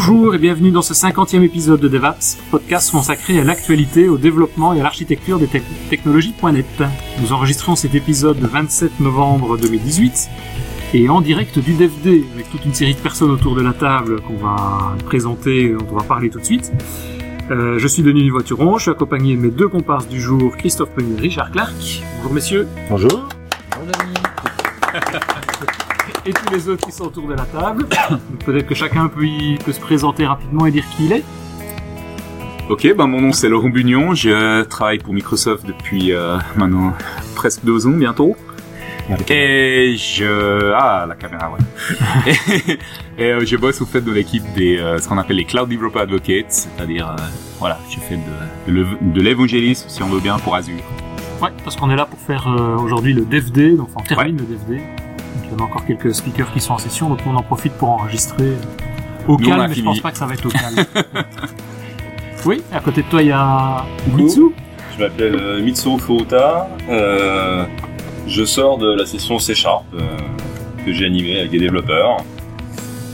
Bonjour et bienvenue dans ce cinquantième épisode de DevApps, podcast consacré à l'actualité, au développement et à l'architecture des tec- technologies.net. Nous enregistrons cet épisode le 27 novembre 2018 et en direct du DevD avec toute une série de personnes autour de la table qu'on va présenter, dont on va parler tout de suite. Euh, je suis Denis Voituron, je suis accompagné de mes deux comparses du jour, Christophe Peñu et Richard Clark. Bonjour messieurs. Bonjour. Et tous les autres qui sont autour de la table. Donc, Peut-être que chacun peut, y- peut se présenter rapidement et dire qui il est. Ok, ben mon nom c'est Laurent Bugnon, je travaille pour Microsoft depuis euh, maintenant presque deux ans bientôt. Et je... Ah, la caméra, ouais. et euh, je bosse au fait de l'équipe des... euh, ce qu'on appelle les Cloud Developer Advocates, c'est-à-dire, euh, voilà, je fais de, de l'ev- de l'évangélisme, si on veut bien, pour Azure. Ouais, parce qu'on est là pour faire euh, aujourd'hui le DevD, donc on termine le DevD. Donc il y a encore quelques speakers qui sont en session, donc on en profite pour enregistrer au Nous, calme, mais je pense pas que ça va être au calme. oui, à côté de toi il y a. Mitsu. Je m'appelle euh, Mitsuo Furuta. Euh, je sors de la session C Sharp euh, que j'ai animée avec des développeurs.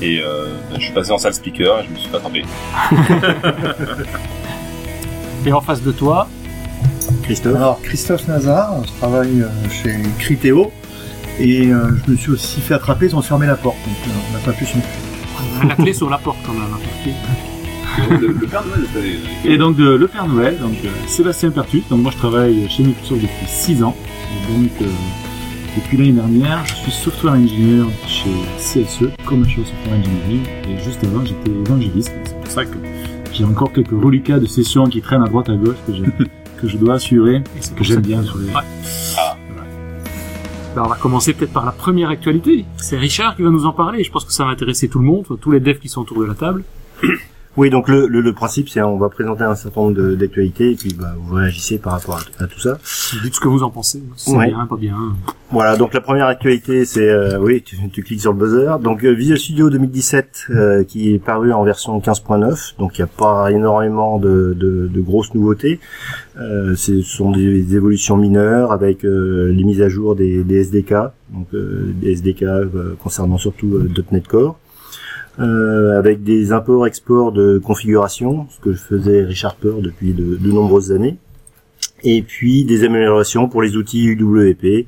Et euh, ben, je suis passé en salle speaker et je me suis pas trompé. Et en face de toi, Christophe. Alors, Christophe Nazar, je travaille chez Criteo et euh, je me suis aussi fait attraper, ils ont fermé la porte, donc euh, on n'a pas pu s'en on a la clé sur la porte quand même. hein, Le, le Père Noël le Et donc de le Père Noël, donc euh, Sébastien Pertus. Donc moi je travaille chez Microsoft depuis 6 ans. Et donc euh, depuis l'année dernière, je suis software engineer chez CSE, Commercial Software Engineering. Et juste avant, j'étais évangéliste. C'est pour ça que j'ai encore quelques reliquats de sessions qui traînent à droite à gauche que je, que je dois assurer et c'est que pour ça j'aime bien sur les. Ouais. Ben, on va commencer peut-être par la première actualité. C'est Richard qui va nous en parler. Je pense que ça va intéresser tout le monde, tous les devs qui sont autour de la table. Oui, donc le, le, le principe, c'est on va présenter un certain nombre d'actualités et puis bah, vous réagissez par rapport à, à tout ça. Dites ce que vous en pensez. C'est Ouais. bien, pas bien. Voilà, donc la première actualité, c'est euh, oui, tu, tu cliques sur le buzzer. Donc euh, Visual Studio 2017 euh, qui est paru en version 15.9, donc il n'y a pas énormément de, de, de grosses nouveautés. Euh, ce sont des, évolutions mineures avec euh, les mises à jour des, des SDK, donc euh, des SDK euh, concernant surtout euh, .NET Core. Euh, avec des imports-exports de configuration, ce que faisait Richard Peur depuis de, de nombreuses années, et puis des améliorations pour les outils UWP,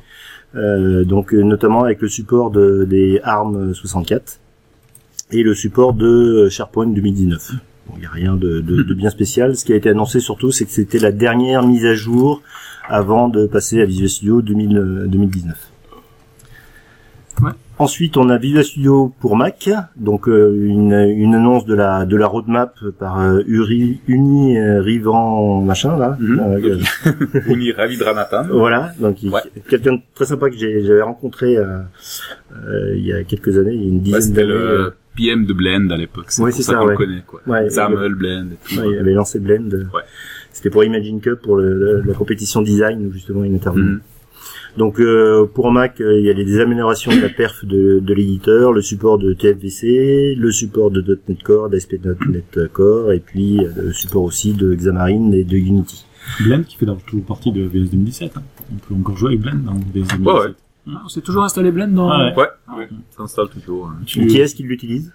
euh, donc euh, notamment avec le support de, des ARM 64 et le support de SharePoint 2019. Bon, Il n'y a rien de, de- de bien spécial. Ce qui a été annoncé surtout, c'est que c'était la dernière mise à jour avant de passer à Visual Studio 2000, euh, 2019. Ouais. Ensuite, on a Visual Studio pour Mac, donc euh, une, une annonce de la de la roadmap par euh, Uri Uni euh, Rivan machin là. Mhm. Euh, Uni Ravidranathan. voilà, donc Ouais. quelqu'un de très sympa que j'avais rencontré euh, euh, il y a quelques années, il y a une Ouais, dizaine c'était d'années. le PM de Blend à l'époque, c'est Ouais, pour ça, ça, qu'on ouais. le connaît, quoi. Ouais, Xaml, Blend et tout. ouais, il avait lancé Blend. Ouais. C'était pour Imagine Cup, pour le- le- la compétition design où justement il intervenait. Mhm. Donc euh, pour Mac, euh, il y a des améliorations de la perf de, de l'éditeur, le support de TFVC, le support de .NET Core, d'ASP.NET Core, et puis euh, le support aussi de Xamarin et de Unity. Blend qui fait dans toujours partie de VS 2017. hein. On peut encore jouer avec Blend dans VS 2017. Ouais, ouais. Ah, On s'est toujours installé Blend dans... Ah ouais. Ouais, ça installe toujours. hein. Tu- Qui est-ce qui l'utilise?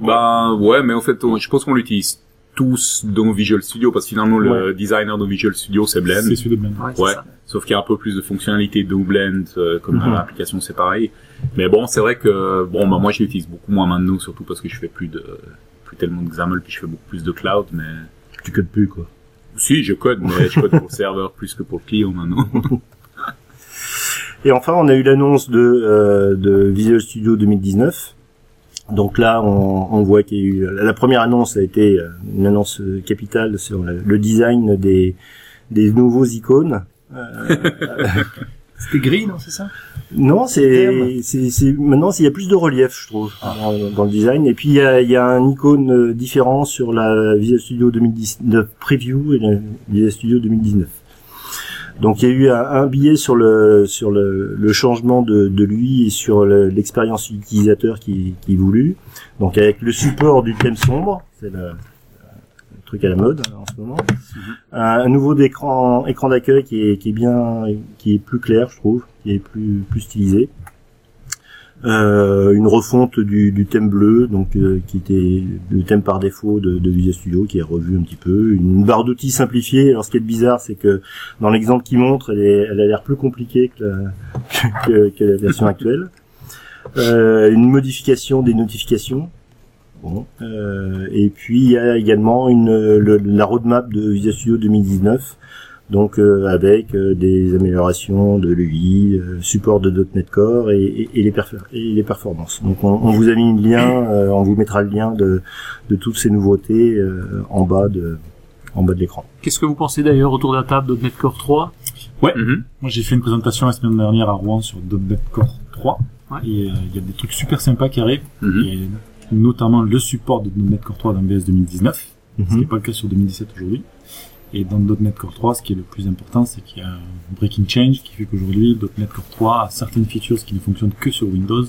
Ben ouais, mais en fait, on- je pense qu'on l'utilise tous dans Visual Studio parce que finalement le designer de Visual Studio c'est Blend. C'est celui de Blend. Ouais, Ouais, sauf qu'il y a un peu plus de fonctionnalités de Blend, euh, comme dans Mhm. l'application c'est pareil. Mais bon, c'est vrai que bon, bah, moi je l'utilise beaucoup moins maintenant, surtout parce que je fais plus de plus tellement de XAML, puis je fais beaucoup plus de cloud. Mais Tu codes plus quoi. si, je code, mais je code pour le serveur plus que pour le client maintenant. Et enfin, on a eu l'annonce de, euh, de Visual Studio 2019. Donc là, on, on voit qu'il y a eu la première annonce a été euh, une annonce capitale sur le, le design des, des nouveaux icônes. Euh, C'était gris, non, c'est ça? Non, c'est c'est maintenant il y a plus de relief, je trouve, dans, dans le design. Et puis il y a, il y a un icône euh, différent sur la Visual Studio 2019 preview et la Visual Studio 2019. Donc il y a eu un, un billet sur le sur le, le changement de, de lui et sur le- l'expérience utilisateur qui, qui voulu. Donc avec le support du thème sombre, c'est le, le truc à la mode hein, en ce moment. Un, un nouveau d'écran écran d'accueil qui est, qui est bien qui est plus clair, je trouve, qui est plus plus stylisé. Euh, une refonte du, du thème bleu, donc euh, qui était le thème par défaut de, de Visual Studio, qui est revu un petit peu, une barre d'outils simplifiée. Alors ce qui est bizarre, c'est que dans l'exemple qui montre, elle, est, elle a l'air plus compliquée que la, que, que la version actuelle. Euh, une modification des notifications. Bon. Euh, et puis il y a également une la roadmap de Visual Studio 2019 donc euh, avec euh, des améliorations de l'UI, euh, support de .NET Core et, et- et les, perfor- et les performances. Donc on, on vous a mis le lien, euh, on vous mettra le lien de, de toutes ces nouveautés euh, en bas de en bas de l'écran. Qu'est-ce que vous pensez d'ailleurs autour de la table .NET Core 3 Mhm. Moi, j'ai fait une présentation la semaine dernière à Rouen sur .NET Core 3. Ouais. Et euh, il y a des trucs super sympas qui arrivent. Mhm. Et notamment le support de .NET Core 3 dans BS 2019. Ce qui Mhm. n'est pas le cas sur 2017 aujourd'hui. Et dans .NET Core 3, ce qui est le plus important, c'est qu'il y a un breaking change qui fait qu'aujourd'hui, .NET Core 3 a certaines features qui ne fonctionnent que sur Windows.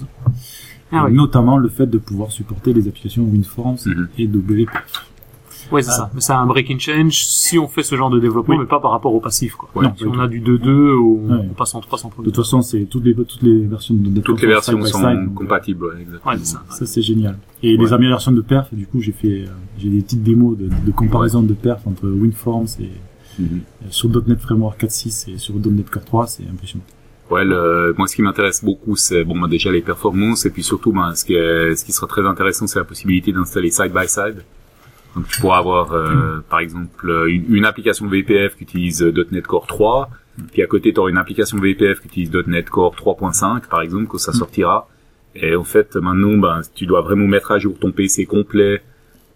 Ah Et oui. Notamment le fait de pouvoir supporter les applications WinForms Mhm. et WP. Ouais, c'est ça. Mais c'est un breaking change si on fait ce genre de développement, Oui. mais pas par rapport au passif, quoi. Ouais, si on a du 2.2 ou Ouais. on passe en 3 sans De problème. toute façon, c'est toutes les, toutes les versions de .NET Toutes les sont versions sont side, compatibles, ouais, exactement. Ouais, c'est ça. Ça c'est génial. Et Ouais. les améliorations de perf, du coup j'ai fait euh, j'ai des petites démos de, de comparaison de perf entre WinForms et euh, sur .NET Framework 4.6 et sur .NET Core 3, c'est impressionnant. Ouais, le- moi ce qui m'intéresse beaucoup, c'est bon, bah, déjà les performances et puis surtout, ben, ce qui est, ce qui sera très intéressant, c'est la possibilité d'installer side by side. Donc tu pourras avoir, euh, par exemple, une, une application VPF qui utilise euh, .NET Core 3, puis à côté tu auras une application VPF qui utilise .NET Core 3.5, par exemple, quand ça sortira. Et en fait, maintenant, ben, tu dois vraiment mettre à jour ton PC complet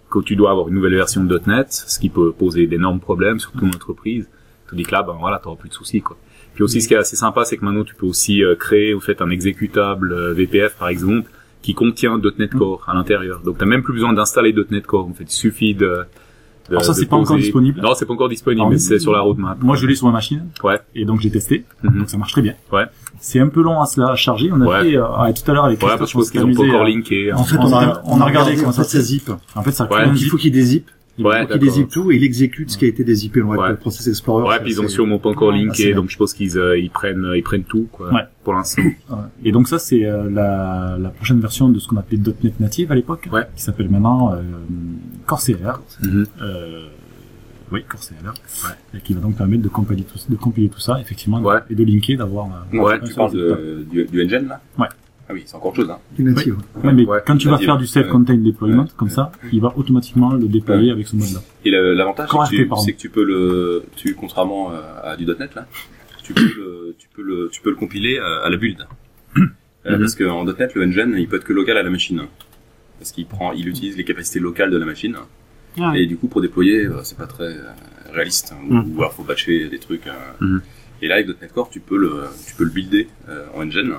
quand tu dois avoir une nouvelle version de .NET, ce qui peut poser d'énormes problèmes, surtout en entreprise. Tandis que là, ben voilà, t'auras plus de soucis, quoi. Puis aussi, ce qui est assez sympa, c'est que maintenant, tu peux aussi euh, créer, au fait, un exécutable euh, VPF, par exemple, qui contient .NET Core à l'intérieur. Donc, t'as même plus besoin d'installer .NET Core. En fait, il suffit de... de Alors ça, de c'est pas encore disponible? Non, c'est pas encore disponible, Alors, mais c'est sur la roadmap. Moi je l'ai sur ma machine Ouais. et donc j'ai testé, Mhm. donc ça marche très bien. Ouais. C'est un peu long à se la charger, on a Ouais. fait euh, ah, tout à l'heure avec Ouais, parce je pense qu'ils ont pas encore linké. hein. En fait, On on, a- on a regardé comment en ça fait, ça zip. En fait ça Ouais. un Donc il faut qu'il dézip. Il Ouais, faut qu'il d'accord. dézip tout et il exécute ce qui a été dézippé. Donc, Ouais. le Process Explorer. Ouais, ça, puis ils ont sûrement pas encore Ah, linké, donc je pense qu'ils euh, ils prennent ils prennent tout quoi. Ouais. Pour l'instant. Et donc ça c'est euh, la, la prochaine version de ce qu'on appelait .NET Native à l'époque, Ouais. qui s'appelle maintenant euh, Corsair. Mhm. Euh, oui, Corsair. Et qui va donc permettre de compiler tout, de compiler tout ça, effectivement, Ouais. et de linker, d'avoir. euh, Ouais, tu parles de, du, du engine là? Ouais. Ah oui, c'est encore autre chose. Hein. du native. Ouais, mais Ouais, quand tu vas native. faire du self-contained deployment, Ouais. comme ça, il va automatiquement le déployer Ouais. avec ce mode-là. Et l'avantage, c'est que, que tu peux le, tu, contrairement euh, à du .NET là, tu peux le, tu peux le, tu peux le compiler à, à la build. Euh, Mhm. Parce qu'en .NET, le engine, il peut être que local à la machine. Parce qu'il prend, il utilise les capacités locales de la machine. Ah, Et du coup, pour déployer, euh, c'est pas très euh, réaliste. Ou, Mhm. ou alors, faut batcher des trucs. euh. Mhm. Et là, avec .NET Core, tu peux le, tu peux le builder en engine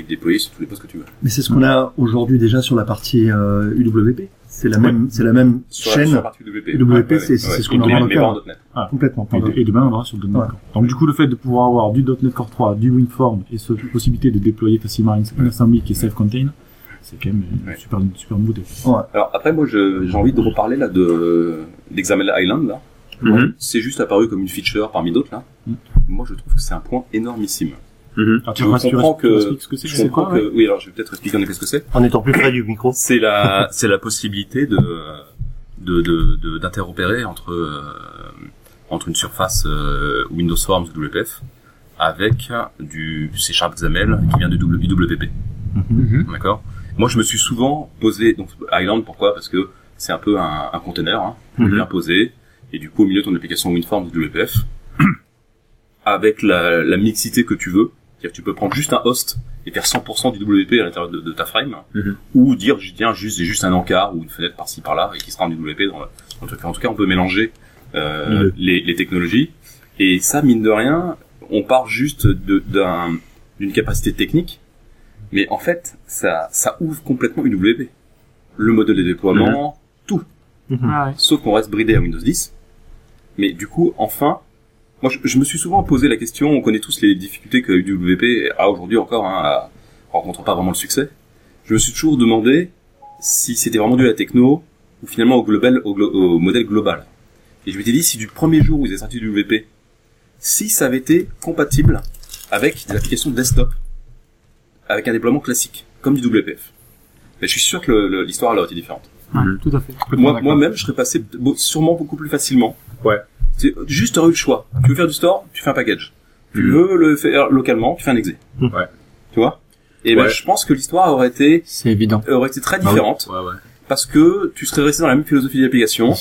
et le déployer sur tous les postes que tu veux. Mais c'est ce qu'on a aujourd'hui déjà sur la partie euh, UWP. C'est la même, c'est la même Sur la, sur chaîne. la partie UWP. UWP, c'est- ce qu'on aura en mais pas en local. .NET. complètement. Et, demain, on aura sur .NET Ouais. Core. Donc du coup, le fait de pouvoir avoir du .NET Core 3, du WinForm et cette possibilité de déployer facilement une, assembly qui est self-contained, c'est quand même une Ouais. super, une super nouveauté. Alors après, moi, j'ai envie de reparler là de d'XAML Island là. Mhm. C'est juste apparu comme une feature parmi d'autres là. Mhm. Moi, je trouve que c'est un point énormissime. Mhm. Je vas- tu comprends tu que- ce que c'est, Je comprends quoi, que, ouais oui, alors je vais peut-être expliquer en effet ce que c'est. En étant plus près du micro. C'est la, c'est la possibilité de, de, de, de- d'interopérer entre, euh, entre une surface euh, Windows Forms WPF avec du C Sharp XAML qui vient de WPP. Mhm. D'accord? Moi, je me suis souvent posé, donc Island, pourquoi? Parce que c'est un peu un, un container, hein, Mhm. bien posé, et du coup, au milieu de ton application WinForms WPF, avec la, la mixité que tu veux, c'est-à-dire tu peux prendre juste un host et faire 100% du WP à l'intérieur de, de ta frame, Mhm. ou dire, je tiens juste, j'ai juste un encart ou une fenêtre par-ci par-là et qui sera en WP dans le, dans le truc. En tout cas, on peut mélanger euh, Mhm. les, les technologies, et ça, mine de rien, on part juste d'une capacité technique, mais en fait, ça, ça ouvre complètement une WP. Le modèle de déploiement, tout. Ah ouais. Sauf qu'on reste bridé à Windows 10. Mais du coup, enfin, moi, je, je me suis souvent posé la question, on connaît tous les difficultés que UWP a aujourd'hui encore, hein, à- rencontre pas vraiment le succès. Je me suis toujours demandé si c'était vraiment dû à la techno, ou finalement au global, au, glo- au modèle global. Et je m'étais dit, si du premier jour où ils avaient sorti du WP, si ça avait été compatible avec des applications desktop, avec un déploiement classique. comme du WPF. Mais je suis sûr que l'histoire elle aurait été différente. Tout à fait. Moi, moi-même, je serais passé sûrement beaucoup plus facilement. Ouais. C'est juste t'aurais eu le choix. Tu veux faire du store, tu fais un package. Tu Mhm. veux le faire localement, tu fais un exé. Ouais. Tu vois? Et ben, je pense que l'histoire aurait été C'est évident. aurait été très Bah oui. différente Ouais, ouais. parce que tu serais resté dans la même philosophie d'application.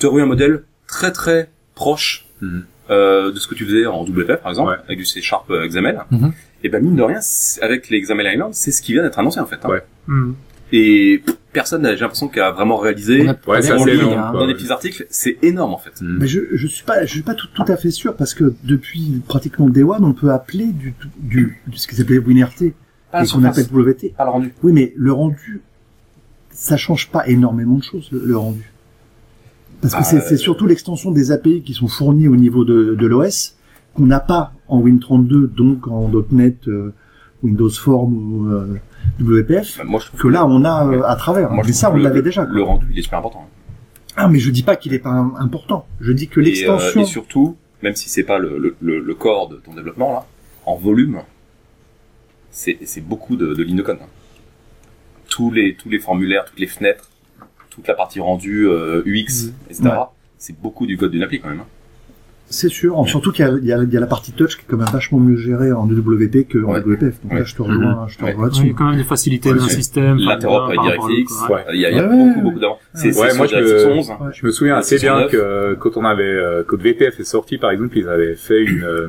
Tu aurais eu un modèle très très proche Mhm. euh, de ce que tu faisais en WPF par exemple, Ouais. avec du C Sharp euh, XML. Mhm. Et ben mine de rien, avec les XML Island, c'est ce qui vient d'être annoncé en fait. hein. Ouais. Et pff, personne, n'a- j'ai l'impression, qui a vraiment réalisé. On a- Ouais, on ligne, énorme, hein. dans des petits articles, c'est énorme en fait. Mais je, je suis pas, je suis pas tout, tout à fait sûr parce que depuis pratiquement Day One, on peut appeler du, du, du ce qui s'appelait WinRT Pas la et qu'on appelle WT. pas le rendu. Oui, mais le rendu, ça change pas énormément de choses, le, le rendu. Parce que Bah, c'est c'est surtout l'extension des API qui sont fournies au niveau de, de l'OS qu'on n'a pas en Win32, donc en .NET, euh, Windows Form ou euh, WPF, Bah, moi, je trouve que là on a euh, à travers. moi, mais ça, on l'avait déjà. Le rendu, il est super important. Ah, mais je dis pas qu'il est pas im- important. Je dis que euh, l'extension. et surtout, même si c'est pas le, le, le, corps de ton développement là, en volume, c'est c'est beaucoup de, de lignes de code. hein. Tous les tous les formulaires, toutes les fenêtres, toute la partie rendue euh, UX, etc. Ouais. C'est beaucoup du code d'une appli quand même. hein. C'est sûr, surtout qu'il y, a- il y, a- il y a la partie touch qui est quand même vachement mieux gérée en WP que en Ouais. WPF. Donc Ouais. là, je te rejoins, je te rejoins Ouais, il y là-dessus. a quand même des facilités Ouais, d'un c'est- système. L'interop DirectX, il y a, il y a Ouais, beaucoup ouais, beaucoup d'avant. C'est Ouais, c'est moi, je me- 11. Ouais. Je me souviens assez c'est bien que euh, quand on avait euh, quand VPF est sorti par exemple, ils avaient fait une euh,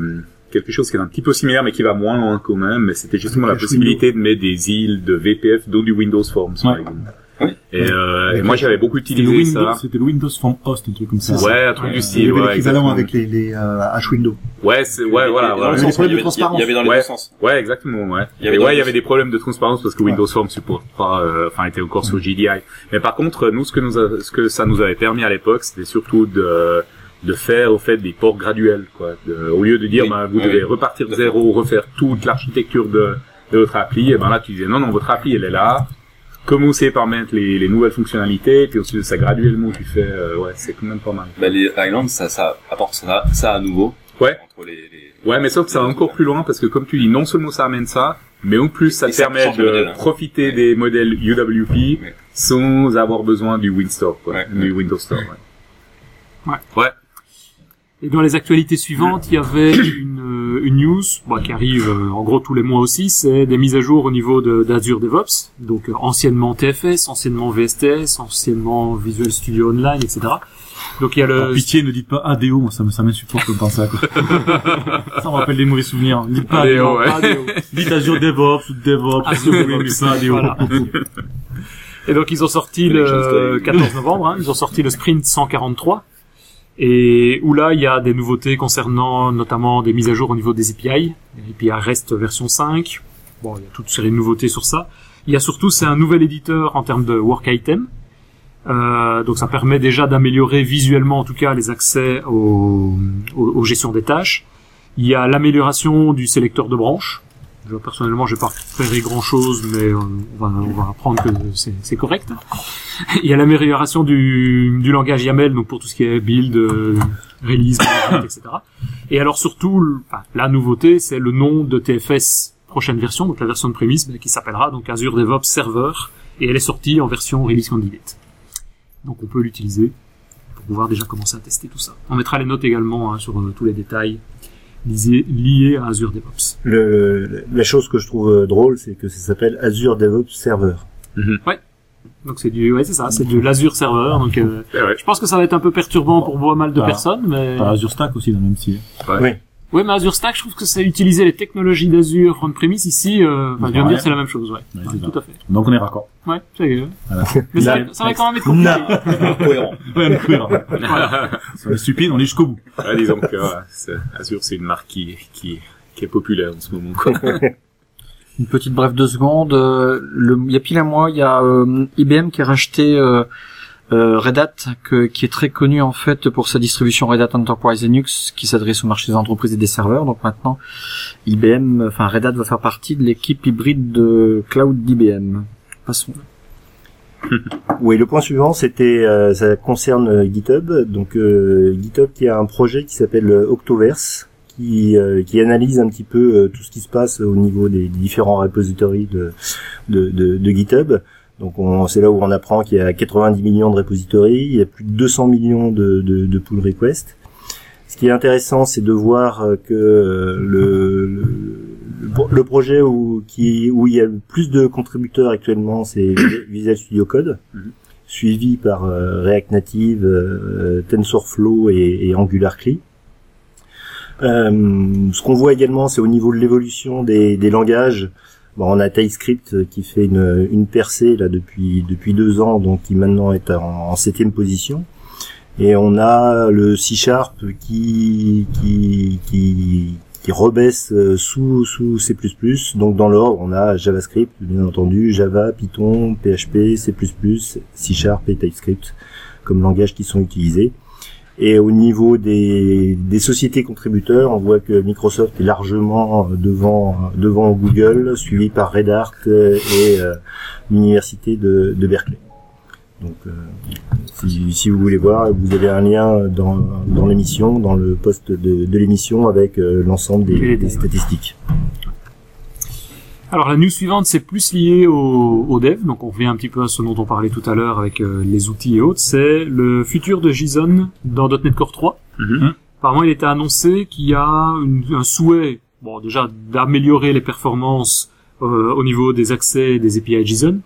quelque chose qui est un petit peu similaire mais qui va moins loin quand même. Mais c'était justement la possibilité de mettre des îles de VPF dans du Windows Forms par exemple. Ouais. Et, euh, et moi j'avais beaucoup utilisé Windows, ça. c'était le Windows Form Host, un truc comme ça. Ouais, un truc du Il y style. avait Ouais, l'équivalent avec les, les euh, H-Window. Ouais, c'est ouais, voilà, dans voilà. le Il y sens, avait des il y avait- transparences. Il y avait dans les Ouais. deux sens. Ouais, exactement, ouais. Il y avait Et ouais, il y avait des problèmes de transparence parce que Windows Form supporte pas, euh, enfin, était encore sur GDI. Mais par contre, nous, ce que nous a- ce que ça nous avait permis à l'époque, c'était surtout de, de faire, au fait, des ports graduels, quoi. De- au lieu de dire, Oui, ben, vous oui, devez repartir de zéro, refaire toute l'architecture de, de votre appli, et ben là, tu disais, non, non, votre appli, elle est là. Commencez par mettre les, les nouvelles fonctionnalités, puis ensuite, ça graduellement, tu fais, euh, ouais, c'est quand même pas mal. Bah, les Islands, ça, ça apporte ça, ça à nouveau. Ouais. Entre les, les... Ouais, mais sauf que ça va encore plus loin parce que comme tu dis, non seulement ça amène ça, mais en plus ça Et te ça permet de modèle, hein. profiter Ouais. des modèles UWP Ouais. sans avoir besoin du quoi, Ouais, du. Windows Store. Ouais. Ouais. Et dans les actualités suivantes, il y avait une, une news bon, qui arrive euh, en gros tous les mois aussi, c'est des mises à jour au niveau de- d'Azure DevOps, donc euh, anciennement TFS, anciennement VSTS, anciennement Visual Studio Online, etc. Donc il y a Alors, le... pitié, ne dites pas ADO, moi ça me ça m'insupporte de penser à quoi. ça me rappelle des mauvais souvenirs. Ne dites pas ADO. ADO, ouais. ADO. Dites Azure DevOps ou DevOps, Azure mais DevOps. pas ADO. Voilà. Et donc ils ont sorti le Story. 14 novembre, hein, ils ont sorti le sprint 143, et où là il y a des nouveautés concernant notamment des mises à jour au niveau des API, API REST version 5, bon il y a toute une série de nouveautés sur ça. Il y a surtout c'est un nouvel éditeur en termes de work item, euh, donc ça permet déjà d'améliorer visuellement en tout cas les accès aux, aux, gestions des tâches. Il y a l'amélioration du sélecteur de branches. Je, personnellement, j'ai pas repéré grand chose, mais euh, on, va, on va apprendre que c'est correct. Il y a l'amélioration du, du langage YAML, donc pour tout ce qui est build, euh, release, etc. Et alors surtout, enfin, la nouveauté, c'est le nom de TFS prochaine version, donc la version de prémisse, mais qui s'appellera donc Azure DevOps Server, et elle est sortie en version release candidate. Donc on peut l'utiliser pour pouvoir déjà commencer à tester tout ça. On mettra les notes également hein, sur euh, tous les détails liés, à Azure DevOps. Le, le- la chose que je trouve euh, drôle, c'est que ça s'appelle Azure DevOps Server. Donc c'est du, ouais c'est ça, c'est de l'Azure Server. Donc euh, Eh ouais. je pense que ça va être un peu perturbant pour pas mal de Ah. personnes, mais T'as Azure Stack aussi dans le même style. ouais, mais Azure Stack, je trouve que c'est utiliser les technologies d'Azure on-premise ici. Euh, enfin, je viens de dire c'est la même chose, ouais, tout à fait. Donc on est raccord. Ouais, c'est euh, Voilà. Mais ça, va quand même être compliqué. Cohérent. Ouais, mais cohérent. On est stupide, on est jusqu'au bout. Ouais, disons que ouais, c'est- Azure, c'est une marque qui, qui, qui est populaire en ce moment. Quoi. Une petite brève de secondes. euh, le, il y a pile un mois, il y a euh, IBM qui a racheté euh, euh, Red Hat, que- qui est très connu en fait pour sa distribution Red Hat Enterprise Linux, qui s'adresse au marché des entreprises et des serveurs. Donc maintenant, IBM, enfin Red Hat va faire partie de l'équipe hybride de cloud d'IBM. Passons. Oui, le point suivant, c'était, euh, ça concerne euh, GitHub. Donc GitHub qui a un projet qui s'appelle Octoverse, qui euh, qui analyse un petit peu euh, tout ce qui se passe au niveau des différents repositories de GitHub. Donc on, c'est là où on apprend qu'il y a 90 millions de repositories, il y a plus de 200 millions de, de, pull requests. Ce qui est intéressant, c'est de voir euh, que euh, le, le, le projet où, qui, où il y a le plus de contributeurs actuellement, c'est Visual Studio Code, suivi par euh, React Native, TensorFlow et, et Angular CLI. Euh, ce qu'on voit également, c'est au niveau de l'évolution des, langages. On a TypeScript qui fait une, percée là depuis depuis deux ans, donc qui maintenant est en, en septième position. Et on a le C Sharp qui qui qui, qui rebaisse euh, sous sous C++. Donc dans l'ordre, on a JavaScript, bien entendu, Java, Python, PHP, C++, C Sharp et TypeScript comme langages qui sont utilisés. Et au niveau des, des sociétés contributeurs, on voit que Microsoft est largement devant devant Google, suivi par Red Hat euh, et euh, l'université de, de Berkeley. Donc, euh, si, si vous voulez voir, vous avez un lien dans, dans l'émission, dans le poste de, de l'émission avec euh, l'ensemble des, des statistiques. Alors la news suivante, c'est plus lié au, au dev, donc on revient un petit peu à ce dont on parlait tout à l'heure avec euh, les outils et autres, c'est le futur de JSON dans .NET Core 3. Mhm. Apparemment, il était annoncé qu'il y a une- un souhait, bon déjà d'améliorer les performances euh, au niveau des accès des API JSON.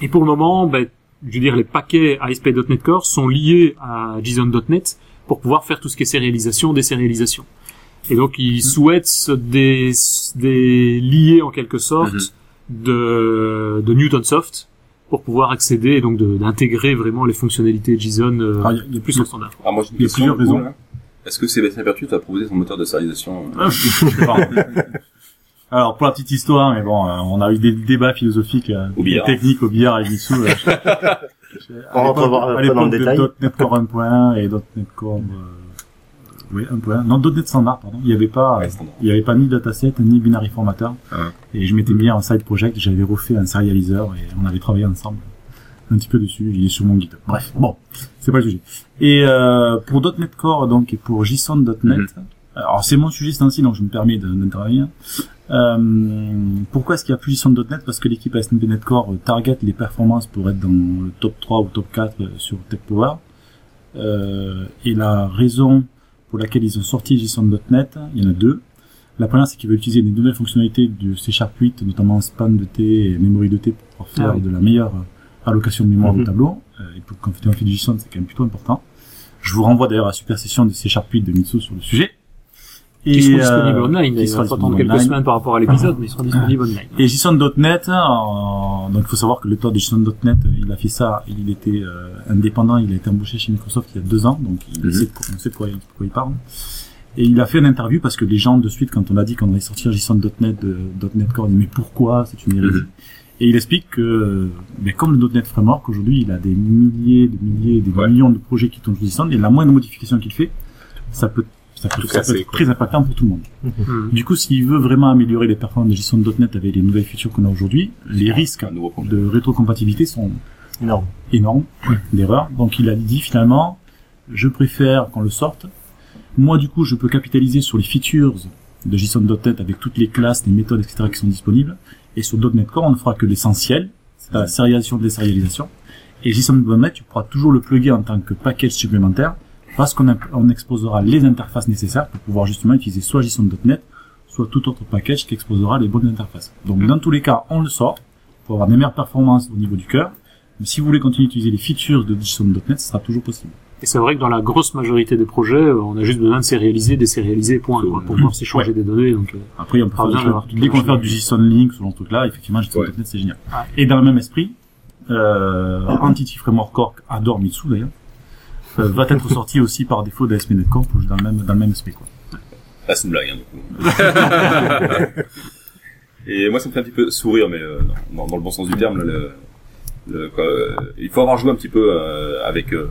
Et pour le moment, ben, je veux dire, les paquets ASP.NET Core sont liés à JSON.NET pour pouvoir faire tout ce qui est sérialisation, désérialisation. Et donc, ils souhaitent se dé, dé- lier en quelque sorte de, de Newtonsoft pour pouvoir accéder et donc d'intégrer vraiment les fonctionnalités JSON euh, Alors, il y a- il y a plus au standard. Alors moi j'ai Il y a question, plusieurs raisons. Est-ce que Sébastien Pertu va proposer son moteur de sérialisation euh, Ah. Alors pour la petite histoire, mais bon, euh, on a eu des débats philosophiques, euh, Au billard. techniques au billard et Mitsou. euh, On rentrera l'époque- pas dans le de détail. .NET Core 1.1 et .NET Core, euh, oui 1.1, non .NET Standard pardon. Il y avait pas, ouais, il y avait pas ni dataset ni binary formatter. Ah. Et je m'étais mis en side project, j'avais refait un serializer et on avait travaillé ensemble un petit peu dessus. Il est sur mon GitHub. Bref, bon, c'est pas le sujet. Et euh, pour .NET Core donc et pour JSON.NET, Mhm. alors c'est mon sujet ce temps-ci donc je me permets d'intervenir. Euh, pourquoi est-ce qu'il y a plus JSON.NET Parce que l'équipe ASP.NET Core euh, target les performances pour être dans le top 3 ou top 4 euh, sur TechPower. Euh, et la raison pour laquelle ils ont sorti JSON.NET, il y en a deux. La première, c'est qu'ils veulent utiliser des nouvelles fonctionnalités du C Sharp 8, notamment span de T et memory de T pour pouvoir faire Ah oui. de la meilleure euh, allocation de mémoire Mhm. au tableau. Euh, et pour, quand on fait du JSON, c'est quand même plutôt important. Je vous renvoie d'ailleurs à la super session de C Sharp 8 de Mitsu sur le sujet. Qui seront euh, disponibles online. qui Il sera va attendre quelques online. semaines par rapport à l'épisode, mais ils seront disponibles online. Et JSON.NET, euh, donc il faut savoir que l'auteur de JSON.NET, euh, il a fait ça, il était euh, indépendant, il a été embauché chez Microsoft il y a deux ans, donc il Mhm. sait, de quoi- on sait de quoi, il- parle. Et il a fait une interview parce que les gens de suite, quand on a dit qu'on allait sortir JSON.NET de .NET Core, ils mais pourquoi? C'est une hérésie Mhm. Et il explique que, euh, mais comme le .NET Framework aujourd'hui, il a des milliers, de milliers, des Ouais. millions de projets qui tournent sur JSON, et la moindre modification qu'il fait, ça peut, ça peut, être quoi. très impactant pour tout le monde. Mhm. Du coup, s'il veut vraiment améliorer les performances de JSON.NET avec les nouvelles features qu'on a aujourd'hui, les risques de rétrocompatibilité sont Énorme. énormes d'erreurs. Donc il a dit finalement, je préfère qu'on le sorte. Moi, du coup, je peux capitaliser sur les features de JSON.NET avec toutes les classes, les méthodes, etc. qui sont disponibles. Et sur .NET Core, on ne fera que l'essentiel, c'est la sérialisation de sérialisation. Et JSON.NET, tu pourras toujours le plugger en tant que package supplémentaire parce qu'on on exposera les interfaces nécessaires pour pouvoir justement utiliser soit JSON.NET, soit tout autre package qui exposera les bonnes interfaces. Donc dans tous les cas, on le sort pour avoir des meilleures performances au niveau du cœur. Mais si vous voulez continuer à utiliser les features de JSON.NET, ce sera toujours possible. Et c'est vrai que dans la grosse majorité des projets, euh, on a juste besoin de sérialiser, désérialiser, point, quoi, pour pouvoir s'échanger des données. Donc, euh, Après, on peut choses- tout dès qu'on faire du JSON Link, ce genre de truc-là, effectivement, JSON.NET, c'est génial. Et dans le même esprit, euh, Entity Framework Core, adore Mitsu d'ailleurs, va être sorti aussi par défaut d'ASP.NET Core pour dans le même, dans le même esprit, quoi. Ah, c'est une blague, hein, du coup. Et moi, ça me fait un petit peu sourire, mais euh, dans, dans le bon sens du terme, là, le, le, quoi, euh, il faut avoir joué un petit peu euh, avec... euh,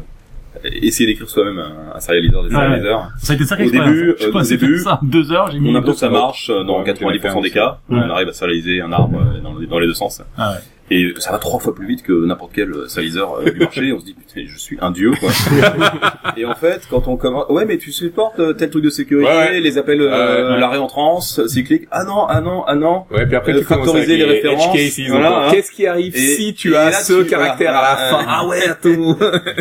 essayer d'écrire soi-même un, un serializer, des ouais. serialisers. Ça a été sacré Au début, Je euh, pense au début, ça, deux heures, j'ai mis On a deux que ça marche euh, dans Ouais, 90% des cas. Ouais. On arrive à serialiser un arbre euh, dans, les- dans les deux sens. Ah ouais. Et ça va trois fois plus vite que n'importe quel saliseur euh, du marché. On se dit putain, je suis un dieu quoi. et en fait, quand on commence, ouais, mais tu supportes euh, tel truc de sécurité, Ouais, ouais. les appels, euh, Ouais, la réentrance, cyclique. Ah non, ah non, ah non. Ouais, puis après Euh, tu factoriser les références, voilà, encore. hein. Qu'est-ce qui arrive Et- si tu as là, ce tu- caractère à la fin euh, Ah ouais, attends.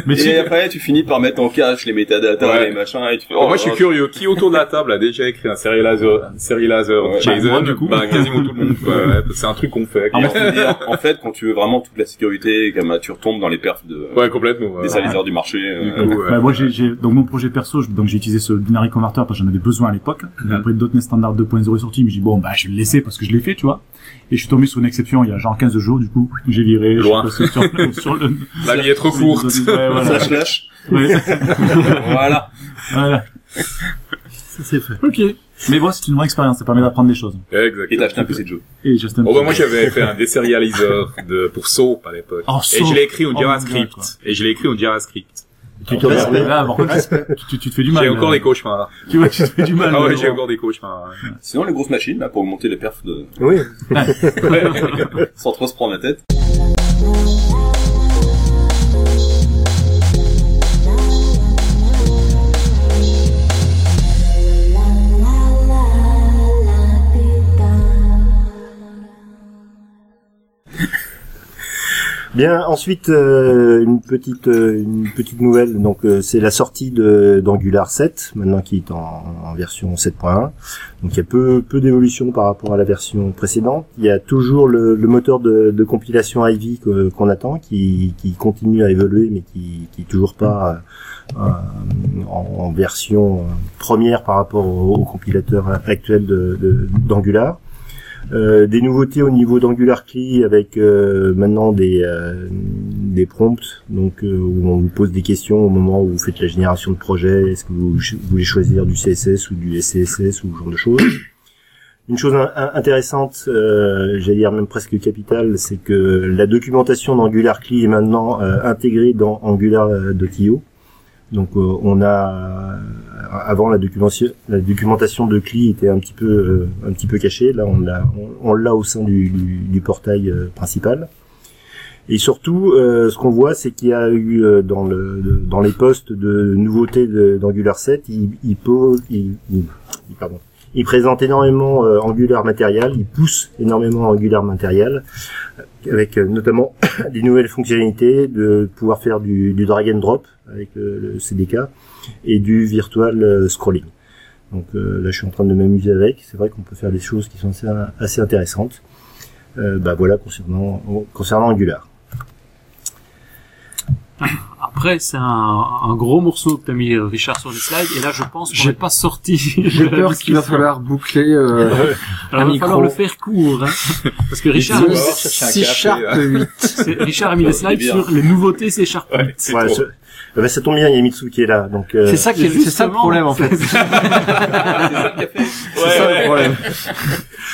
Mais tu Et après, tu finis par mettre en cache les métadatas, Ouais. les machins, et tu fais, Oh, oh, moi, je suis oh, curieux. Qui autour de la table a déjà écrit un serializer, un serializer Bah, moi, du coup. Bah, quasiment tout le monde. c'est un truc qu'on fait. C'est-à-dire, en fait, quand tu veux vraiment toute la sécurité, comme tu retombes dans les perfs de, Ouais, complètement. ouais. des saliseurs du marché. Du euh, coup, ouais. Bah, moi, j'ai, j'ai- donc mon projet perso, je- donc j'ai utilisé ce binary converter parce que j'en avais besoin à l'époque. Mhm. Après .NET Standard 2.0 est sorti, mais j'ai dit bon, bah, je vais le laisser parce que je l'ai fait, tu vois. Et je suis tombé sur une exception il y a genre 15 jours, du coup, j'ai viré. je suis Loin. passé sur, sur le, La vie est trop courte. Ouais, voilà. slash slash. Ouais, voilà. voilà. Ça c'est fait. Ok. Mais bon, c'est une bonne expérience, ça permet d'apprendre des choses. Exactement. Et t'as acheté un PC de jeu. Et Justin. Oh bah moi j'avais fait un désérialiseur de pour Soap à l'époque. Oh, et je l'ai écrit en Oh, JavaScript. Gars, et je l'ai écrit en JavaScript. Tu te. Là, tu, tu, fais du mal. J'ai encore là. des cauchemars. Tu vois, tu te fais du mal. Ah ouais, là, j'ai encore des cauchemars. Sinon, les grosses machines, là, pour augmenter les perfs de, Oui. sans trop se prendre la tête. Bien, ensuite euh, une petite euh, une petite nouvelle. Donc euh, c'est la sortie de d'Angular 7, maintenant qui est en, version 7.1. Donc il y a peu peu d'évolution par rapport à la version précédente. Il y a toujours le, moteur de, compilation Ivy qu'on attend, qui, qui continue à évoluer, mais qui qui toujours pas en, version première par rapport au, compilateur actuel de- de- d'Angular. Euh, des nouveautés au niveau d'Angular CLI avec euh, maintenant des euh, des prompts donc où on vous pose des questions au moment où vous faites la génération de projet est-ce que vous, voulez choisir du CSS ou du SCSS ou ce genre de choses. Une chose in- in- intéressante j'allais dire même presque capitale c'est que la documentation d'Angular CLI est maintenant intégrée dans Angular.io donc euh, on a euh, avant la documentation de CLI était un petit peu euh, un petit peu cachée. Là on l'a on, l'a au sein du, portail euh, principal. Et surtout ce qu'on voit c'est qu'il y a eu dans le dans les postes de nouveautés d'Angular 7 il, il, il présente énormément euh, Angular Material, il pousse énormément Angular Material, euh, avec euh, notamment des nouvelles fonctionnalités, de pouvoir faire du, du drag and drop avec euh, le CDK et du virtual euh, scrolling. Donc là, je suis en train de m'amuser avec. C'est vrai qu'on peut faire des choses qui sont assez, intéressantes. Bah voilà concernant concernant Angular. Après, c'est un, un gros morceau que t'as mis euh, Richard sur les slides, et là, je pense qu'on J'ai- n'est pas sorti. J'ai peur qu'il va falloir boucler euh, Alors, un il va falloir le faire court, hein. Parce que Richard, on a C café, Sharp là. 8. c'est- Richard a mis des C'est slides sur les nouveautés C Sharp. Ouais, c'est Voilà, trop. ce- bah, ça tombe bien, il y a Mitsu qui est là. Donc euh, C'est ça qui est, c'est ça le problème en fait. C'est ça le problème.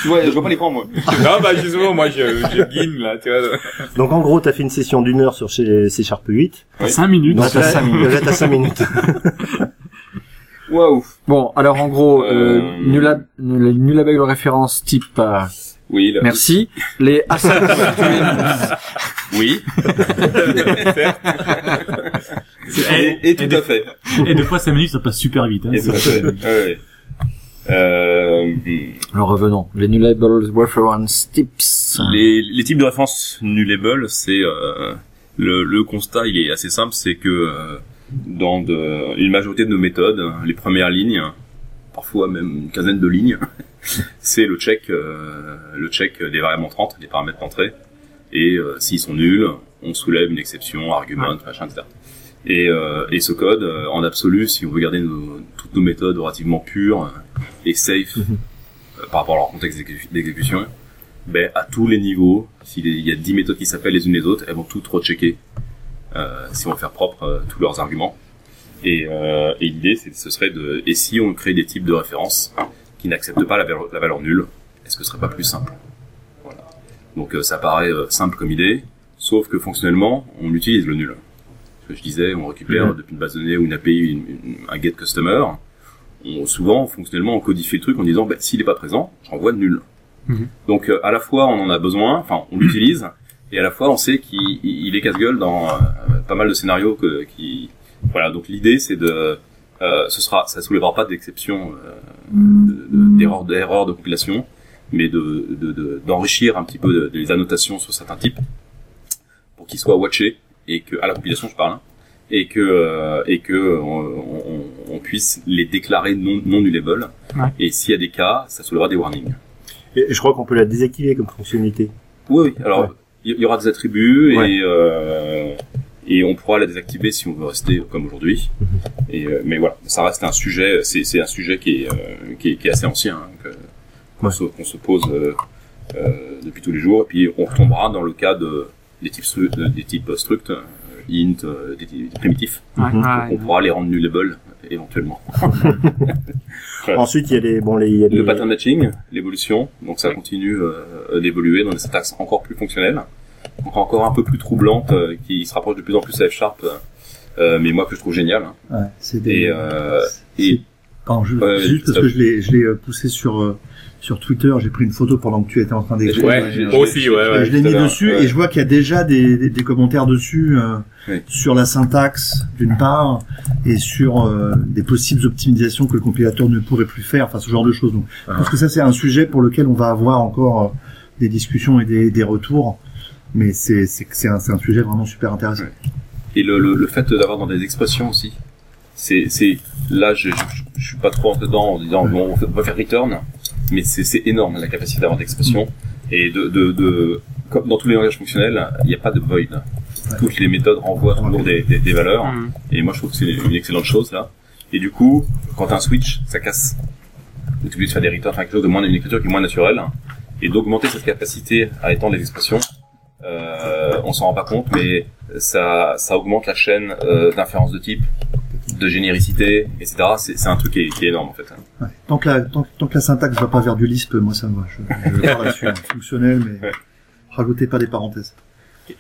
Tu vois, je vois pas les prendre, moi. Non, bah, justement, moi, je, je guine, là, tu vois. donc en gros, t'as fait une session d'une heure sur C C Sharp 8. T'as 5 minutes. Donc t'as là, cinq minutes. là, t'as 5 minutes. Waouh. Bon, alors en gros, euh, Euh, nulla- les nullable référence type euh, Oui, là. merci. Les Oui. Et, Et, et tout à fait. et des fois, 5 minutes, ça passe super vite. Hein. Et tout à fait. Ouais. Euh, Alors revenons. Les nullable reference tips. les, les types de références nullable, c'est euh, le, le constat, il est assez simple, c'est que euh, dans de, une majorité de nos méthodes, les premières lignes, parfois même une quinzaine de lignes, c'est le check, euh, le check des variables entrantes, des paramètres d'entrée, et euh, s'ils sont nuls, on soulève une exception, argument, machin, etc. Et, euh, et ce code, euh, en absolu, si on veut garder nos- toutes nos méthodes relativement pures et safe euh, par rapport à leur contexte d'exécu- d'exécution, ben, à tous les niveaux, s'il y a 10 méthodes qui s'appellent les unes les autres, elles vont toutes rechecker euh, si on veut faire propre euh, tous leurs arguments. Et, euh, et l'idée, ce serait de... Et si on crée des types de références qui n'acceptent pas la valeur, la valeur nulle, est-ce que ce serait pas plus simple? Voilà. Donc euh, ça paraît euh, simple comme idée, sauf que fonctionnellement, on utilise le nul. Ce que je disais, on récupère depuis une base de données ou une API une- une- un get customer. On, souvent, fonctionnellement, on codifie le truc en disant, bah, s'il est pas présent, j'envoie nul. Mhm. Donc euh, à la fois on en a besoin, enfin on l'utilise, et à la fois on sait qu'il il est casse-gueule dans euh, pas mal de scénarios que, qui voilà donc l'idée c'est de euh, ce sera ça soulèvera pas d'exception euh, de- de- d'erreurs d'erreurs de compilation mais de de- de- d'enrichir un petit peu de- des annotations sur certains types pour qu'ils soient watchés et que à la compilation je parle hein, et que euh, et que on, on- on puisse les déclarer non non nullable Ouais. et s'il y a des cas ça soulèvera des warnings Et je crois qu'on peut la désactiver comme fonctionnalité. oui, oui. Alors, Ouais. il y, y aura des attributs Ouais. et euh, et on pourra la désactiver si on veut rester comme aujourd'hui. Mhm. Et euh, mais voilà, ça reste un sujet. C'est un sujet qui est euh, qui, est, qui est assez ancien, hein, que- qu'on Ouais. se, pose euh, depuis tous les jours. Et puis on retombera dans le cas de des types de- des types struct, int, euh, des, types primitifs. Ouais, Mhm. ouais, On pourra les rendre nullable éventuellement. Ensuite, il y a les, bon, les, il y a les, Le pattern matching, l'évolution, donc ça continue euh, d'évoluer dans des syntaxes encore plus fonctionnelles, donc encore un peu plus troublantes, euh, qui se rapprochent de plus en plus à F Sharp, euh, mais moi que je trouve génial. hein. Ouais, c'est des. Et, euh, et Pardon, je- Ouais, juste parce que je l'ai, je l'ai euh, poussé sur euh, sur Twitter. J'ai pris une photo pendant que tu étais en train d'écrire. Ouais, moi aussi, ouais, je l'ai mis dessus ouais. et je vois qu'il y a déjà des, des, des commentaires dessus euh, Oui. sur la syntaxe d'une part et sur euh, des possibles optimisations que le compilateur ne pourrait plus faire, enfin ce genre de choses. Donc, je pense que ça c'est un sujet pour lequel on va avoir encore euh, des discussions et des, des retours, mais c'est c'est un, un sujet vraiment super intéressant. Et le, le, le fait d'avoir dans des expressions aussi, c'est là je, je, je suis pas trop dedans en disant bon on va faire return, mais c'est c'est énorme la capacité d'avoir d'expressions et de, de de comme dans tous les langages fonctionnels, il n'y a pas de void. Toutes les méthodes renvoient toujours des, des, des valeurs. Mhm. Et moi, je trouve que c'est une excellente chose, là. Et du coup, quand un switch, ça casse. Donc, tu es obligé de faire des returns, enfin, quelque chose de moins, une écriture qui est moins naturelle. Et d'augmenter cette capacité à étendre les expressions, euh, on s'en rend pas compte, mais ça, ça augmente la chaîne euh, d'inférence de type, de généricité, etc. C'est c'est un truc qui est, qui est énorme, en fait. Ouais. Tant que la tant, tant que la syntaxe va pas vers du Lisp, moi ça me va. Je, je là-dessus, hein. fonctionnel, mais Ouais. rajoutez pas des parenthèses.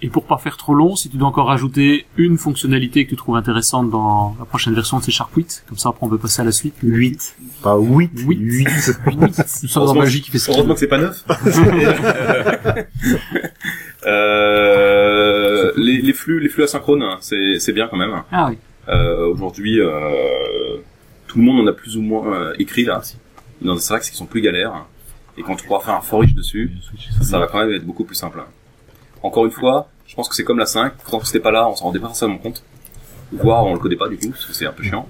Et pour pas faire trop long, si tu dois encore rajouter une fonctionnalité que tu trouves intéressante dans la prochaine version de C Sharp 8, comme ça après on peut passer à la suite. 8. Pas 8. Huit. 8. Nous sommes en Belgique qui fait ça. Heureusement que c'est pas neuf. euh, les, les flux, les flux asynchrones, hein, c'est c'est bien quand même. Ah oui. Euh, Aujourd'hui, euh, tout le monde en a plus ou moins euh, écrit là, dans des syntaxes qui sont plus galères. Et quand tu pourras faire un for each dessus, ça va quand même être beaucoup plus simple. Encore une fois, je pense que c'est comme la 5. Quand c'était pas là, on s'en rendait pas forcément compte. Voire on le codait pas du coup, parce que c'est un peu chiant.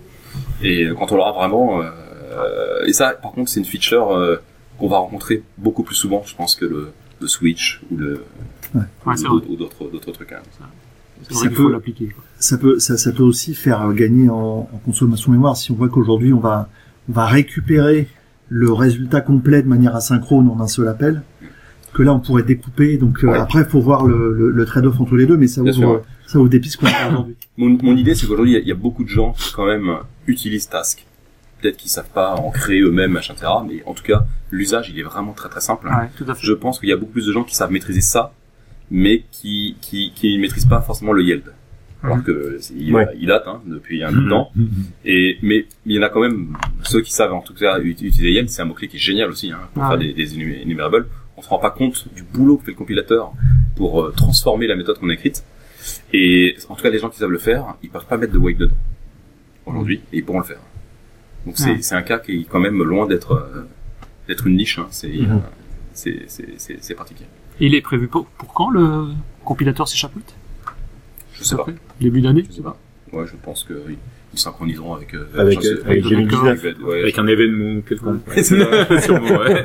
Et quand on l'aura vraiment, euh, et ça, par contre, c'est une feature euh, qu'on va rencontrer beaucoup plus souvent, je pense, que le, le switch ou le Ouais, ou d'autres trucs. hein. Ça peut- l'appliquer. ça peut ça, ça peut aussi faire gagner en, en consommation mémoire si on voit qu'aujourd'hui on va on va récupérer le résultat complet de manière asynchrone en un seul appel que là on pourrait découper donc euh, Ouais. après faut voir le, le, le trade-off entre les deux mais ça Bien ouvre sûr. ça ouvre des pistes qu'on a aujourd'hui Mon, mon idée, c'est qu'aujourd'hui, il y y, a beaucoup de gens qui, quand même, utilisent Task. Peut-être qu'ils savent pas en créer eux-mêmes, machin, etc. Mais en tout cas, l'usage, il est vraiment très très simple. Ouais, tout à fait. Je pense qu'il y a beaucoup plus de gens qui savent maîtriser ça, mais qui qui qui maîtrisent pas forcément le yield. Alors Mhm. que il, Ouais. il date hein, depuis un bout de temps. Et mais il y en a quand même ceux qui savent en tout cas ut- utiliser yield, c'est un mot clé qui est génial aussi hein, pour Ah faire ouais. des, des énumé- énumérables. On se rend pas compte du boulot que fait le compilateur pour euh, transformer la méthode qu'on a écrite. Et en tout cas, les gens qui savent le faire, ils peuvent pas mettre de weight dedans aujourd'hui, et ils pourront le faire. Donc c'est Ouais. c'est un cas qui est quand même loin d'être euh, d'être une niche. Hein. C'est Mhm. euh, c'est c'est il est prévu pour, pour quand le compilateur C Sharp 8 Je sais pas. Début d'année Je sais pas. Ouais, je pense que ils ils synchroniseront avec euh, Avec, sais- euh, avec le 2019. avec- ouais, Avec un événement quelconque. Ouais, c'est ça. Sûrement, ouais.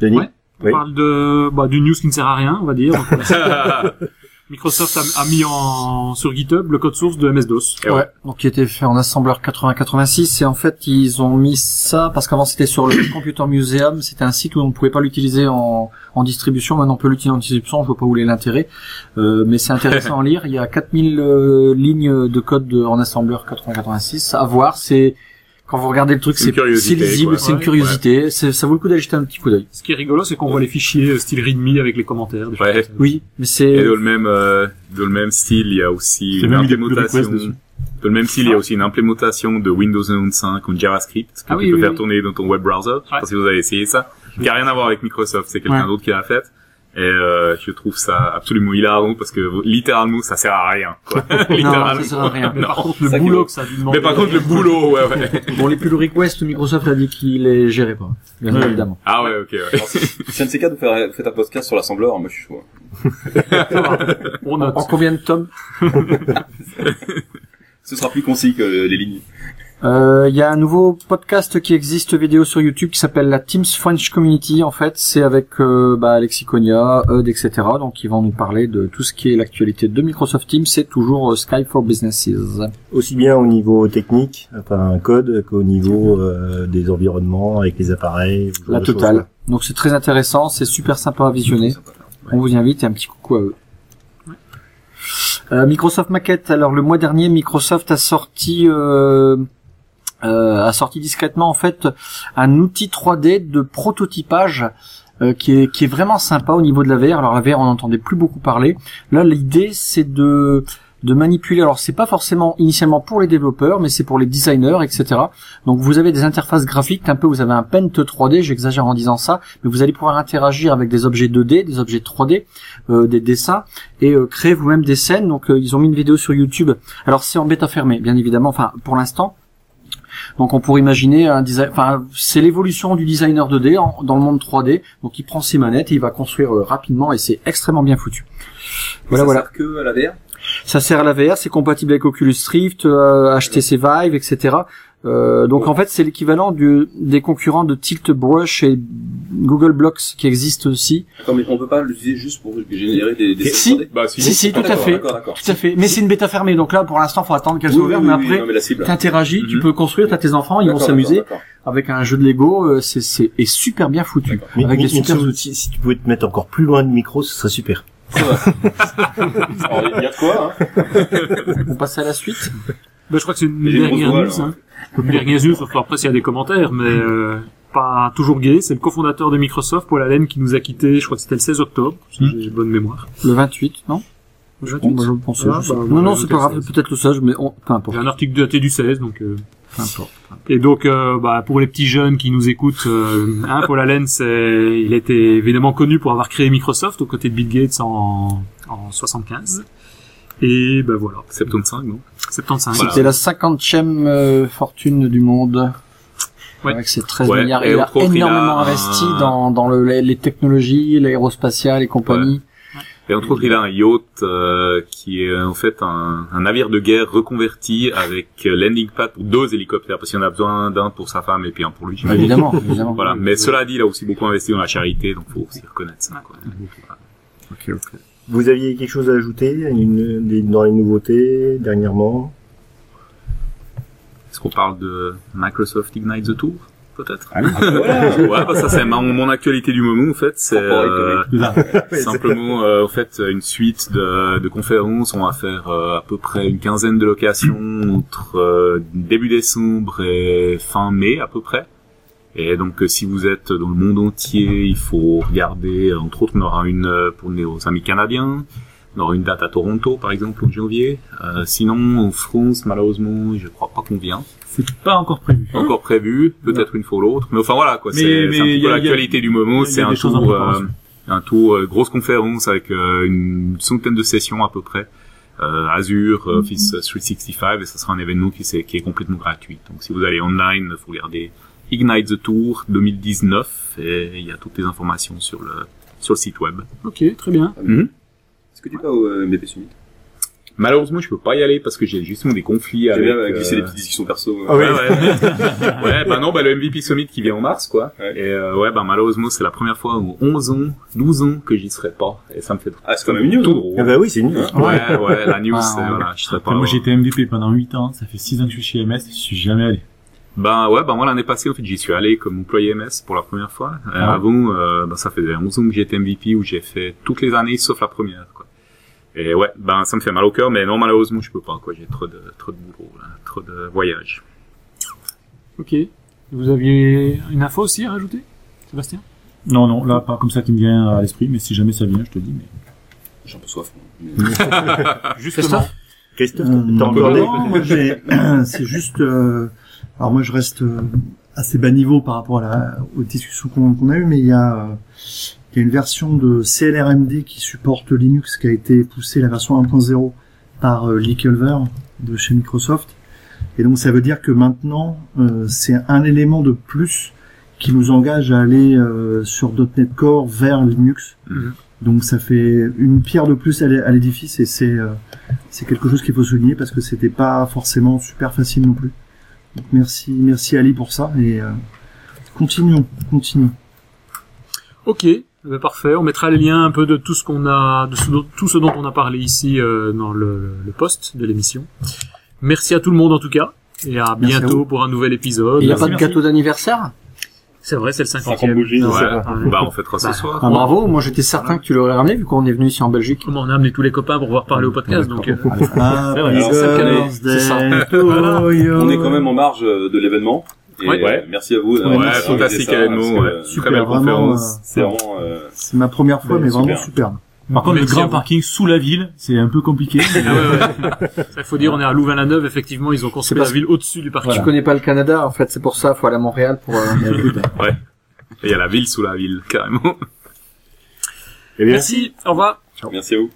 Denis Ouais. On Oui. parle de bah, d'une news qui ne sert à rien, on va dire. Microsoft a, a mis en sur GitHub le code source de MS-DOS. Et ouais. Ouais, donc qui était fait en assembleur 8086 et en fait ils ont mis ça parce qu'avant c'était sur le Computer Museum, c'était un site où on ne pouvait pas l'utiliser en, en distribution, maintenant on peut l'utiliser en distribution, je vois pas où est l'intérêt, euh, mais c'est intéressant à lire, il y a 4000 euh, lignes de code de- en assembleur 8086 à voir, c'est quand vous regardez le truc c'est curiosité, c'est lisible, c'est une Ouais, curiosité, c'est- ça vaut le coup d'aller jeter un petit coup d'œil. Ce qui est rigolo, c'est qu'on voit les fichiers euh, style README avec les commentaires. des Ouais. Oui, mais c'est Et dans le même, euh, dans le même style, il y a aussi une implémentation. Dans le même style, il y a aussi une implémentation de Windows 95 ou JavaScript que Ah tu oui, peux oui, faire oui. tourner dans ton web browser. Je sais Ouais. pas si vous avez essayé ça. Qui a rien à voir avec Microsoft, c'est quelqu'un Ouais. d'autre qui l'a fait. Et euh, je trouve ça absolument hilarant parce que littéralement ça sert à rien. Quoi. Non, littéralement. ça sert à rien. Mais par contre, le Ça boulot que ça a dû demander. Mais par contre le boulot, ouais, ouais. Bon, les pull requests, Microsoft a dit qu'il les gérait pas. Bien Ouais. évidemment. Ah ouais, ok, ouais. Alors, si un de ces quatre vous fait, faites un podcast sur l'assembleur, moi je suis chaud. On note. En combien de tomes? Ce sera plus concis que les lignes. Euh, Il y a un nouveau podcast qui existe vidéo sur YouTube qui s'appelle la Teams French Community. En fait, c'est avec euh, bah, Lexiconia, Eud, etc. Donc, ils vont nous parler de tout ce qui est l'actualité de Microsoft Teams. C'est toujours euh, Skype for Businesses. Aussi bien au niveau technique, enfin un code, qu'au niveau euh, des environnements avec les appareils. La totale. Donc, c'est très intéressant. C'est super sympa à visionner. On vous y invite et un petit coucou à eux. Euh, Microsoft Maquette. Alors le mois dernier, Microsoft a sorti euh, euh, a sorti discrètement en fait un outil 3D de prototypage euh, qui est qui est vraiment sympa au niveau de la VR. Alors la VR, on n'entendait plus beaucoup parler. Là, l'idée c'est de de manipuler. Alors c'est pas forcément initialement pour les développeurs, mais c'est pour les designers, etc. Donc vous avez des interfaces graphiques, un peu vous avez un Paint 3D, j'exagère en disant ça, mais vous allez pouvoir interagir avec des objets 2D, des objets 3D, euh, des dessins et euh, créer vous-même des scènes. Donc euh, ils ont mis une vidéo sur YouTube. Alors c'est en bêta fermée, bien évidemment. Enfin pour l'instant. Donc on pourrait imaginer un design. Enfin c'est l'évolution du designer 2D en- dans le monde 3D. Donc il prend ses manettes et il va construire euh, rapidement et c'est extrêmement bien foutu. Voilà ça voilà. sert que à la VR Ça sert à la VR, c'est compatible avec Oculus Rift, euh, HTC Vive, etc. Euh, donc en fait c'est l'équivalent du, des concurrents de Tilt Brush et Google Blocks qui existent aussi. Attends, mais on peut pas l'utiliser juste pour générer des, des Si. scènes 3D Bah si. Si si, tout à fait, D'accord, d'accord. tout à fait. Mais c'est une bêta fermée, donc là pour l'instant faut attendre qu'elle soit Oui, ouverte, oui, mais oui, après la cible. t'interagis, tu Mhm. peux construire, t'as tes enfants, ils vont s'amuser d'accord, avec un jeu de Lego, euh, c'est c'est est super bien foutu. Mais, Avec mais- des super si- outils. si, tu pouvais te mettre encore plus loin de micro, ce serait super. Il y a de quoi, hein? On passe à la suite. Ben, je crois que c'est une dernière news. Hein. Une dernière news, surtout après s'il y a des commentaires, mais euh, pas toujours gay. C'est le cofondateur de Microsoft, Paul Allen, qui nous a quitté, je crois que c'était le 16 octobre, si Hmm. j'ai bonne mémoire. Le 28, non Le Bon, 28. bah, je le pensais. Ah, je sais bah, pas. non non, c'est pas grave, le 16. peut-être le 16, mais on... peu importe. J'ai un article daté du 16, donc... euh, Peu importe. Et donc, euh, bah, pour les petits jeunes qui nous écoutent, euh, hein, Paul Allen, c'est, il était évidemment connu pour avoir créé Microsoft aux côtés de Bill Gates en, en 75. Et ben voilà, 75, non? 75. Voilà. C'était la cinquantième euh, fortune du monde. Ouais. Avec ses 13 Ouais, milliards. et Il a il énormément un- investi dans, dans le, les, les technologies, l'aérospatiale et compagnie. Et entre autres, il a un yacht euh, qui est en fait un, un navire de guerre reconverti avec euh, landing pad pour deux hélicoptères, parce qu'il en a besoin d'un pour sa femme et puis un pour lui. Évidemment, évidemment. Voilà. Mais cela dit, il a aussi beaucoup investi dans la charité, donc faut aussi reconnaître ça. Quoi. Voilà. Vous aviez quelque chose à ajouter une, des- dans les nouveautés dernièrement? Est-ce qu'on parle de Microsoft Ignite the Tour peut-être? Ah, voilà. Ouais, bah ça c'est mon, mon actualité du moment en fait. C'est euh, simplement euh, en fait une suite de, de conférences. On va faire euh, à peu près une quinzaine de locations entre euh, début décembre et fin mai à peu près. Et donc euh, si vous êtes dans le monde entier, il faut regarder. euh, Entre autres, on aura une euh, pour nos amis canadiens. On aura une date à Toronto par exemple en janvier. Euh, sinon en France, malheureusement, je crois pas qu'on vient C'est pas encore prévu. pas encore prévu, peut-être une fois ou l'autre. Mais enfin voilà quoi, c'est l'actualité du moment. C'est un tour, euh, un tour euh, grosse conférence avec une centaine de sessions à peu près. Azure, Office 365 et ça sera un événement qui, c'est- qui est complètement gratuit. Donc si vous allez online, vous regardez Ignite the Tour 2019 et il y a toutes les informations sur le sur le site web. Ok, très bien. Mhm. Est-ce que tu vas au euh, MVP Summit? Malheureusement, je peux pas y aller parce que j'ai justement des conflits avec. bien euh, glisser euh, des petites discussions perso. euh. Ouais, ouais. ouais, bah non, bah le MVP Summit qui vient en mars, quoi. Ouais. Et euh, ouais, bah malheureusement, c'est la première fois en 11 ans, 12 ans que j'y serai pas. Et ça me fait Ah, c'est quand même une news, tout drôle. Ah bah oui, c'est une. Hein Ouais, ouais, la news, Ah, voilà, je serai pas. Après, moi, j'ai été MVP pendant 8 ans. Ça fait 6 ans que je suis chez MS. Je suis jamais allé. Bah ouais, bah moi l'année passée, en fait, j'y suis allé comme employé MS pour la première fois. Et Ah. avant, euh, bah ça faisait 11 ans que j'étais MVP où j'ai fait toutes les années sauf la première, quoi. Et ouais, ben ça me fait mal au cœur, mais non, malheureusement, je peux pas, quoi. J'ai trop de, trop de boulot, là, trop de voyages. Ok. Vous aviez une info aussi à rajouter, Sébastien? Non, non, là, pas comme ça qui me vient à l'esprit, mais si jamais ça vient, je te dis. Mais... J'ai un peu soif. Justement. Christophe, Euh, t'as encore des non, moi, j'ai- c'est juste. euh, alors moi, je reste euh, assez bas niveau par rapport à la, aux discussions qu'on a eues, mais il y a, euh, il y a une version de CLRMD qui supporte Linux qui a été poussée, la version 1.0 par euh, Lee Culver de chez Microsoft. Et donc ça veut dire que maintenant, euh, c'est un élément de plus qui nous engage à aller euh, sur .NET Core vers Linux. Mhm. Donc ça fait une pierre de plus à l'é- à l'édifice et c'est euh, c'est quelque chose qu'il faut souligner parce que c'était pas forcément super facile non plus. Donc merci, merci Ali pour ça et euh, continuons, continuons. Ok, ben, parfait. On mettra les liens un peu de tout ce qu'on a, de ce dont- tout ce dont on a parlé ici euh, dans le, le post de l'émission. Merci à tout le monde en tout cas, et à Merci bientôt pour un nouvel épisode. Il n'y a pas de gâteau d'anniversaire? C'est vrai, c'est le 50 50 bougies, e c'est Ouais. Bah, on fêtera ce Bah, soir. ah, Bravo, moi j'étais certain que tu l'aurais ramené vu qu'on est venu ici en Belgique. Comment on a amené tous les copains pour pouvoir parler au podcast, donc. euh, birthday c'est ça. On est quand même en marge euh, de l'événement. Et Ouais. euh, merci à vous. Ouais, fantastique parce que, ouais. Très Super, belle conférence. euh, C'est vraiment. euh, c'est ma première fois, Ouais, mais vraiment super. superbe. Par contre, le grand parking sous la ville, c'est un peu compliqué. Ah ouais, ouais. Ça, Il faut dire, on est à Louvain-la-Neuve, effectivement, ils ont construit la ville au-dessus du parking. Tu connais pas le Canada, en fait, c'est pour ça, faut aller à Montréal pour. euh, Et il y a la ville sous la ville, carrément. Eh bien, Merci, au revoir. Merci à vous.